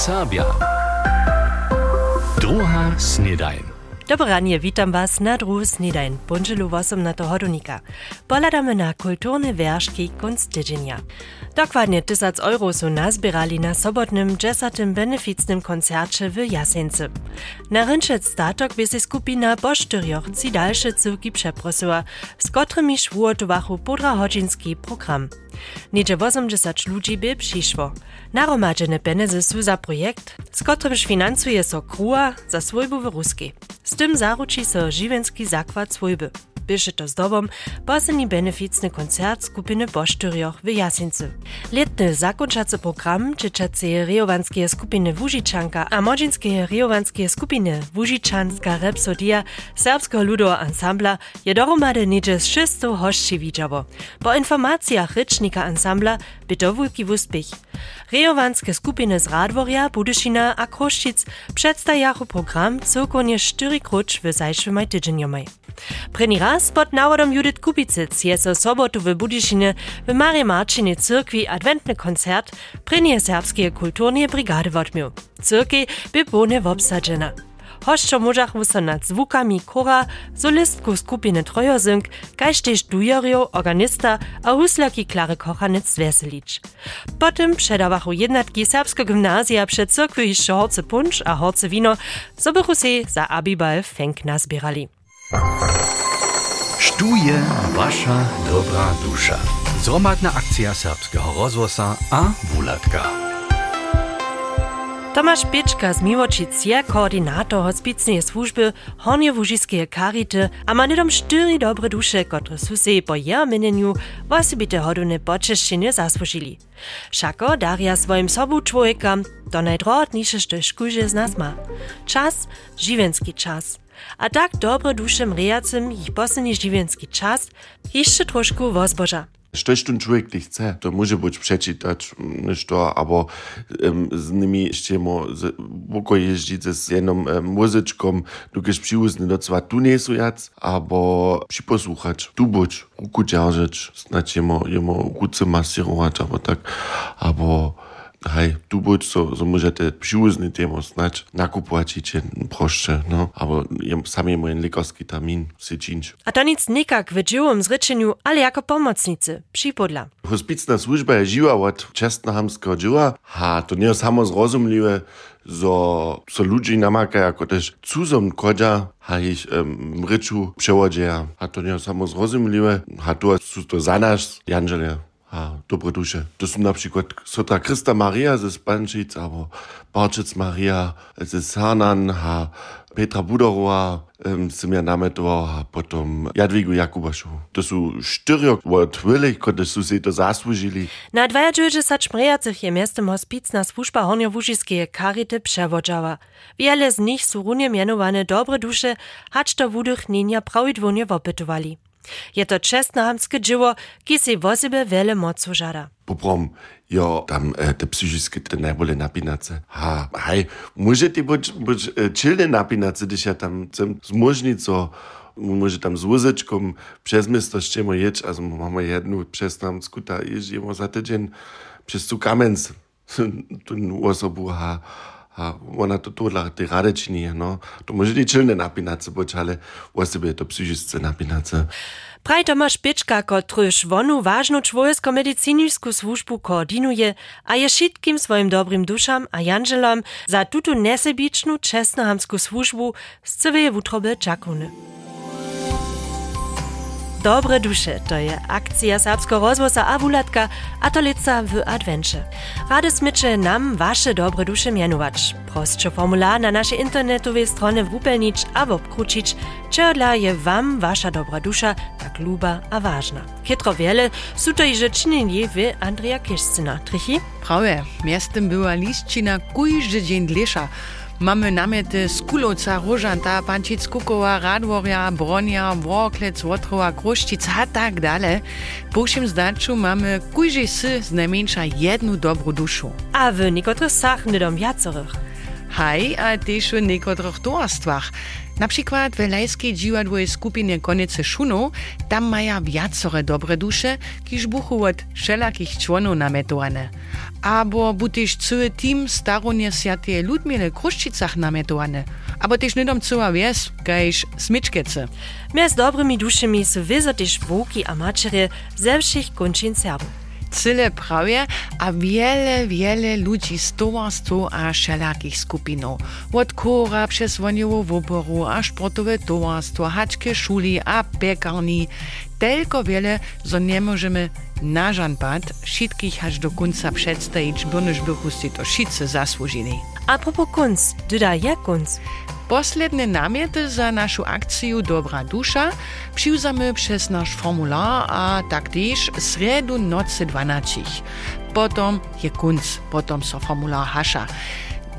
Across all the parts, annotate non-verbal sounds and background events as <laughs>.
Serbia. Druga snedajn. Dobranie, witam was na druhu snedajn, bunželu 18. hodonika. Poladamy na kulturne wierszki kunst tydzienia. Dokładnie 1000 euro są nazbierali na sobotnym 10. beneficnym koncercie w Jasence. Na rynczec statok by się skupina po czterioch dalsze cyrki przeprosiła, z którymi szwuotowachu podrahodzinski program. Niedzie 80 ludzi by przyszło. Naromadzene pieniądze są za projekt, z którymś finansuje so kruła za Ruskiej. Z tym zaruczy so żywienski zakład swojby. pišeta s dobom, posebni beneficni koncert skupine Boštyrjoch v Jasincu. Letny zakončace program čečace riovanskie skupine Vužičanka a mođinskie riovanskie skupine Vužičanska Repsodia Serbskiego Ludo Ansambla je doromady niedzie z 600 hošči widziało. Po informacjach rycznika ansambla byto wielki uspech. Riovanskie skupiny z Radworia, Budyszina a Kroszczyc przedstawiają program co konie 4 krucz w zajszym tydzieniomej. První raz pod návodom Judith Kubicic je so sobotu v Budyšine v Marie Marčinej cyrkvi adventny koncert prvnie serbskie kulturnie brigady wodmił. Cyrki by bone obsadzena. Hošćo możachu so nad zwukami kora, solistku skupiny Trojozynk, kaž tež dujerjo, organista a huslaki Klary Kochanec Veselič. Potem przedawachu jednatki serbsko gimnazja przed cyrkwi jeszcze horce punch a horce wino, so bychu se za abibal fęk nazbierali. Štuje Wasza dobra dusza. Zromadna akcja serbskiego rozwosa a wulatka. Tomasz Pieczka z Miłočic je koordynator hospicnej służby Horniewużiskie Karity, a ma nedom cztery dobre dusze, które su se po jeho mienieniu osobite hodune počešćine zasłużyli. Šako daria swoim sobu człowieka to najdrohotniejsze, što szkuže z nas ma. Czas, żywienski czas. A tak dobre dusze mrejacym ich poslední żywienski czas jeszcze troszkę wozboża. Štož ten człowiek chce, to może być przeczytać, niż to, albo um, z nimi jeszcze mo, z, woko jeździć z jedną um, muzyczką, dokąd przyłózny do cwa tu nie są jac, albo przyposłuchać, tu być, ruku dzierżyć, znaczy jemo, jemo ruce masyrować, albo tak, albo hej, tu być, so, so możecie przyłózny temu znać, nakupować i cię proszę, no, albo jem, sami mój lekarski termin się czynić. A to nic nikak w dziłom zryczeniu, ale jako pomocnicy, przypodla. Hospicna służba je žiwa od čestnohamského dživa, a to nie samo zrozumliwe, zo, so ludzi namaka jako też cuzom kodzia, a ich um, ryczu. A to nie samo zrozumliwe, a to są to za nas, Janżele. A, dobre dusze. To są na przykład Sota Christa Maria ze Spančic, albo Barčic Maria ze Sarnan, a Petra Budorowa um, som ja nametoval, a potom Jadwigu Jakubaszu. To są czterech od wielych, które są się to zasłużyli. Na 22 mrejacych je miastem hospicna służba Horniowużiskie Karity przewodziała. Wiele z nich są runie mianowane dobre dusze, hacz to wudych prawidłonie wopytowali. Je to čestnohamske dzieło, ki si wo sebe wiele mocu żada. Poprom, jo, tam e, te psychiskie te najbolje napinace. Ha, hej, możecie być, być e, chilne napinace, gdyż ja tam chcę zmożnić, co może tam z łyżeczką przez miasto ściemo jedź, a mamy jedną przez tam skuta jeździmy za tydzień przez tu kamenc, <laughs> ona to dla tej radeční, no. To może i chilne napinace być, ale osoby to psychisce napinace. Praj Tomasz Pieczka, kotryż wonu ważną człowiecko-medycyniską służbu koordynuje, a je wszystkim swoim dobrym duszam a janżelom za tutu nesebiczną, czesnohamską służbu z całej wutroby czakony. Dobre duše, to je akcja serbsko rozvoza a wulatka, a to lica w advencze. Rady smycze nam wasze dobre dusze mianować. Prostsze formular na naszej internetowej stronie wupelnić a obkrucić, czego je wam wasza dobra dusza tak luba a ważna. Kietro wiele są to i czynili w Andrea Kieszcyna. Trichy? Prawie, miastem była liścina kujże dzień dlesza. Mamy namiety z Kulowca, Różanta, Pancic, Kukowa, Radworja, Bronia, Włoklec, Łotrowa, Kruszcic a tak dalej. Po všem zdaczu mamy kujże sy z najmniejsza jedną dobrą duszę. A w niektórych sach nydom jacorych. Haj, a też w niektórych towarstwach. Na przykład w lejskiej dziwadłej skupinie Koniece Szunów, tam mają wiacore dobre dusze, kiż buchu od wszelakich członów nametowane. Abo butyż cały team staronie siatie Ludmiele Kruszczycach nametowane. Abo też nidom cała wies, gajż smyczkece. Mjez dobrymi dušami su vezo tež vuki a mačerje ze všich končin Serbów. Cyle prawie, a wiele, wiele ludzi z towarstw a wszelakich skupinów. Od kora przez woniowo woboru, a sportowe towarstwo, haczkie szuli a piekarni. Tylko wiele, że nie możemy na żanpad wszystkich aż do końca przedstawić, bo bychu si to wszyscy zasłużyli. A propos kunst, dyda je kunst. Posledne namiety za naszą akcję Dobra Dusza przyjmujemy przez nasz formular, a taktyż sredu nocy 12. Potom je kunc, potom so formular hasza.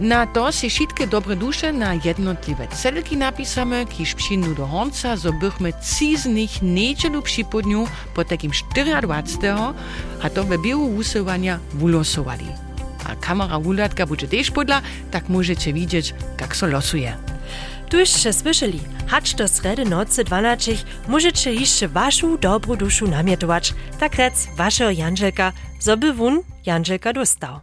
Na to si wszystkie dobre dusze na jednotliwe celki napisamy, kiż przyjdą do honca, zo bychmy ci z nich niedzielu przy podniu po takim 24, a to we biegu usuwania wulosowali. A kamera wulatka będzie też podla, tak możecie widzieć, jak so losuje. Tuście słyszeli, hacz do sredy nocy 12 możecie jeszcze waszą dobrą duszę namietować, tak rec waszego Janżelka, zoby wun Janżelka dostał.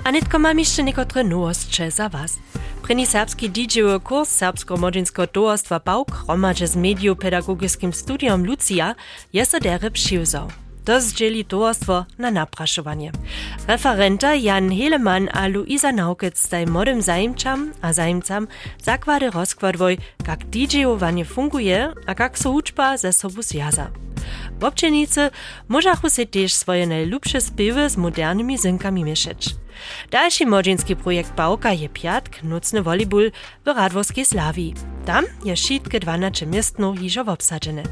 Powieszcze. Anitko mam jeszcze niektóre nowostcze za was. Preni serbski DJ kurs serbsko-modzinskiego towarstwa Pauk hromadže z mediopedagogiskim studium Lucia je so dere přiwzał. To zdzieli towarstwo na napraszowanie. Referenta Jan Heleman a Luisa Naukec staj młodym zajmczam a zajmcam zakłady rozkładwoj, jak DJ-owanie funguje a jak so uczba ze sobą zjaza. Občenicy możachu se też swoje najlubsze spiewy z modernymi zynkami mieszać. Dalszy młodzieński projekt Bałka je piatk, nocny volleyball w Radworskiej Slawii. Tam je wszystkie 12 miestno hižo obsadzene.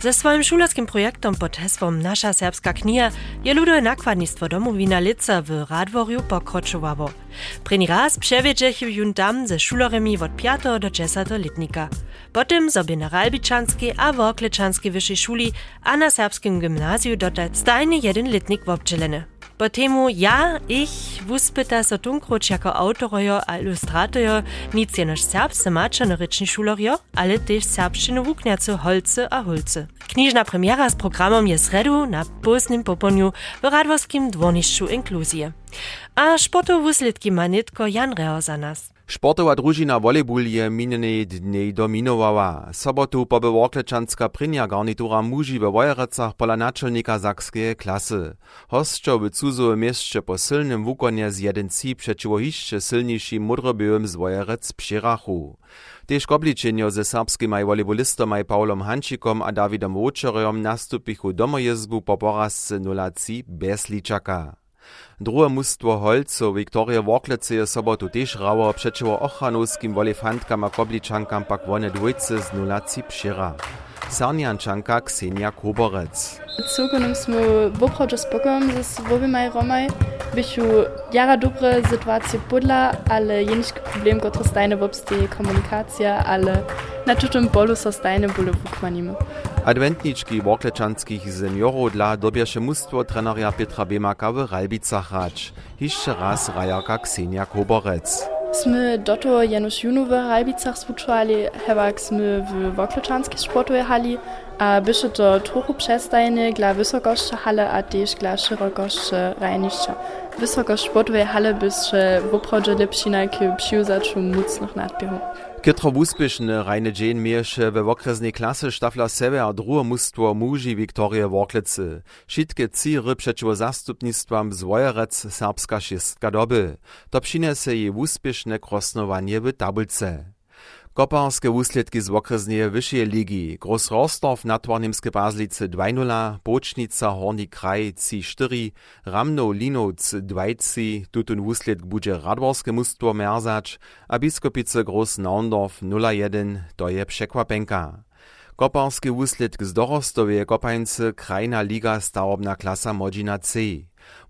Ze swoim szularskim projektom pod hasłem Nasza serbska kniha je ludowe nakładnictwo domowina Lica w Radworju pokročowało. Preni raz przewiedziechu jun tam ze szulerami od 5 do 10 letnika. Potem sobie na Ralbiczanskiej a w Okleczanskiej wyższej szuli a na serbskim gimnazju dodać stajny jeden letnik w. Po temu ja, ich, wuspyta so tunkroč jako autorojo a ilustratojo nic jenož serbsce mačano rečni šulerjo, ale tež serbščinu wuknjacu holce a hulce. Knižna premiera z programom je sredu na późnym popołudniu w Radworskim dworniszczu inkluzje. A sportowe slidki ma nitko Jan Reo za nas. Sportowa družina volejball je minjenej dnej dominowała. Sobotu poby Worklečanska prinja garnitura muži we Wojerecach pola naczelnika sakskeje klasy. Hostčo w cuzowe mieście po silnym wukonie z jeden ci przeciwo hišće silniejszym mudrobyłym z Wojerec przyrachu. Tež kobličenjo ze serbskimaj volejbolistomaj Paulom Hančikom a Davidom Vočerjom nastupichu domojezbu po porazce 0 bez ličaka. Druhe mustwo Holco Viktoria Worklece je sobotu tež rało przeciwo ochranouskim wolefantkam a kobličankam pak wone dwójce z 0 przyra. Sarniančanka Ksenia Koborec. Celkonem smo woprawdźe spokojom ze słowimaj Romaj. Bychu jara dobre sytuacje podla, ale jeniczki problem, który stajne w obstej komunikacja, ale na czym polu so stajne bóle wukmanimy. Adventniczki worklečanskich seniorów dla dobierze mustwo treneria Petra Bemaka w Ralbicach rać. Jeszcze raz rajarka Ksenia Koborec. Sme doto Janusz Junu w Ralbicach zwuczali, hewak sme w Wokleczanskiej sportowej hali, a bysze to trochu przestajne dla wysokości hale, a też dla szerokości rajniszcza. Wysokość sportowej hale bysze woprawdźe lepšina k przyuzaczu mocnych nadbierów. Kitro wuspiešne rajne dżeń mieše we okresnej klasy Stafla Sever a druhe mustwo muži Viktorije Worklece. Šitke círy przeciwo zastupnictwam z Wojerec serbska šestka doby. To přinese jej wuspiešne krosnowanie w tabulce. Koparske wuslědki z okresneje vyššie ligi. Gross Rostov na Twarnimske Bazlice 2-0, Bočnica Horni Kraj 3-4, Ramno Linovc 2-3, tutun wuslědk budže Radworske mustwo merzač, a Biskopice Gross Naundorf 0-1, to je překwapenka. Koparski wuslědk z Dorostowie Kopańce Krajna Liga starobna klasa Modzina C.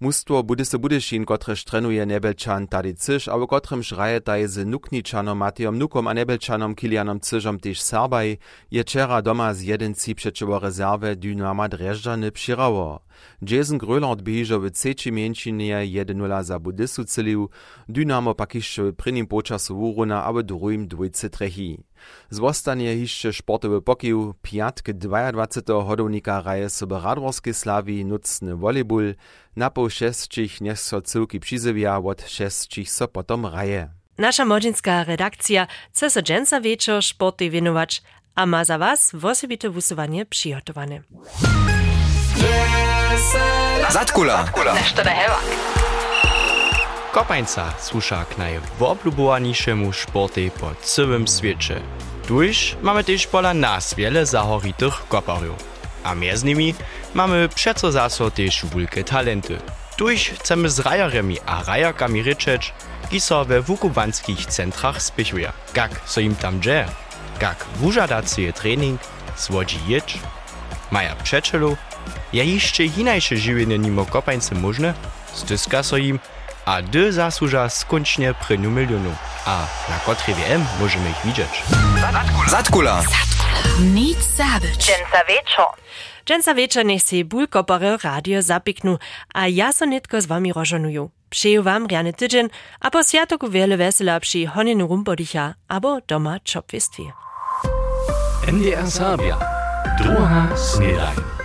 Mústvo bude se budešin, kotrež trenuje Nebelčan tady Cyš, abo kotrymž raje daje z Nukničanom Matejom Nukom a Nebelčanom Kilianom Cyžom tež Serbaj, je čera doma z jedenci přečevo rezerve Dynama Dreždžany přirało. Jason Gröland bihižo v ceči menšinje 1-0 za budisu celiv, Dynamo pak išče v prvnim počasu uruna, abo drugim dvojce trehi. Zwostanie jeszcze sportowy pokił, piatk 22 hodownika raje sobie radworskiej slawi nucny volleyball, na po šestčich niech so cyłki przyzywia, od šestčich so potom raje. Nasza młodzieńska redakcja chce so dżęca wieczór sporty wienować, a ma za was osobite wusowanie przygotowane. Zatkula. Nešto da heva. Kopańca słusza k najwoblubowaniszemu sporty po całym świecie. Tuż mamy też pola nas wiele zahoritych koparów. A między nimi mamy przeco zaso też wielkie talenty. Tuż chcemy z rajarami a rajarkami ryczeć, ki so we wukubanskich centrach spichuje. Jak so im tam dzieje? Jak wużadacje trening, słodzi jedź? Maja przeczelu? Je jeszcze inajsze żywienie nimo kopańce możne? Styska so im, a dy zasłuża skończnie pryniu milionu. A na kotre wiem możemy ich widzieć. Zatkula. Nic zabić. Dżęca wieczór. Dżęca wieczór niech się ból kopore radio zapiknu, a ja so nitko z wami rożonuju. Przyjeł wam riany tydzień, a po światoku wiele wesela przy honinu rumbodicha, abo doma czopwistwie. NDR Sabia. Druga Snedajn.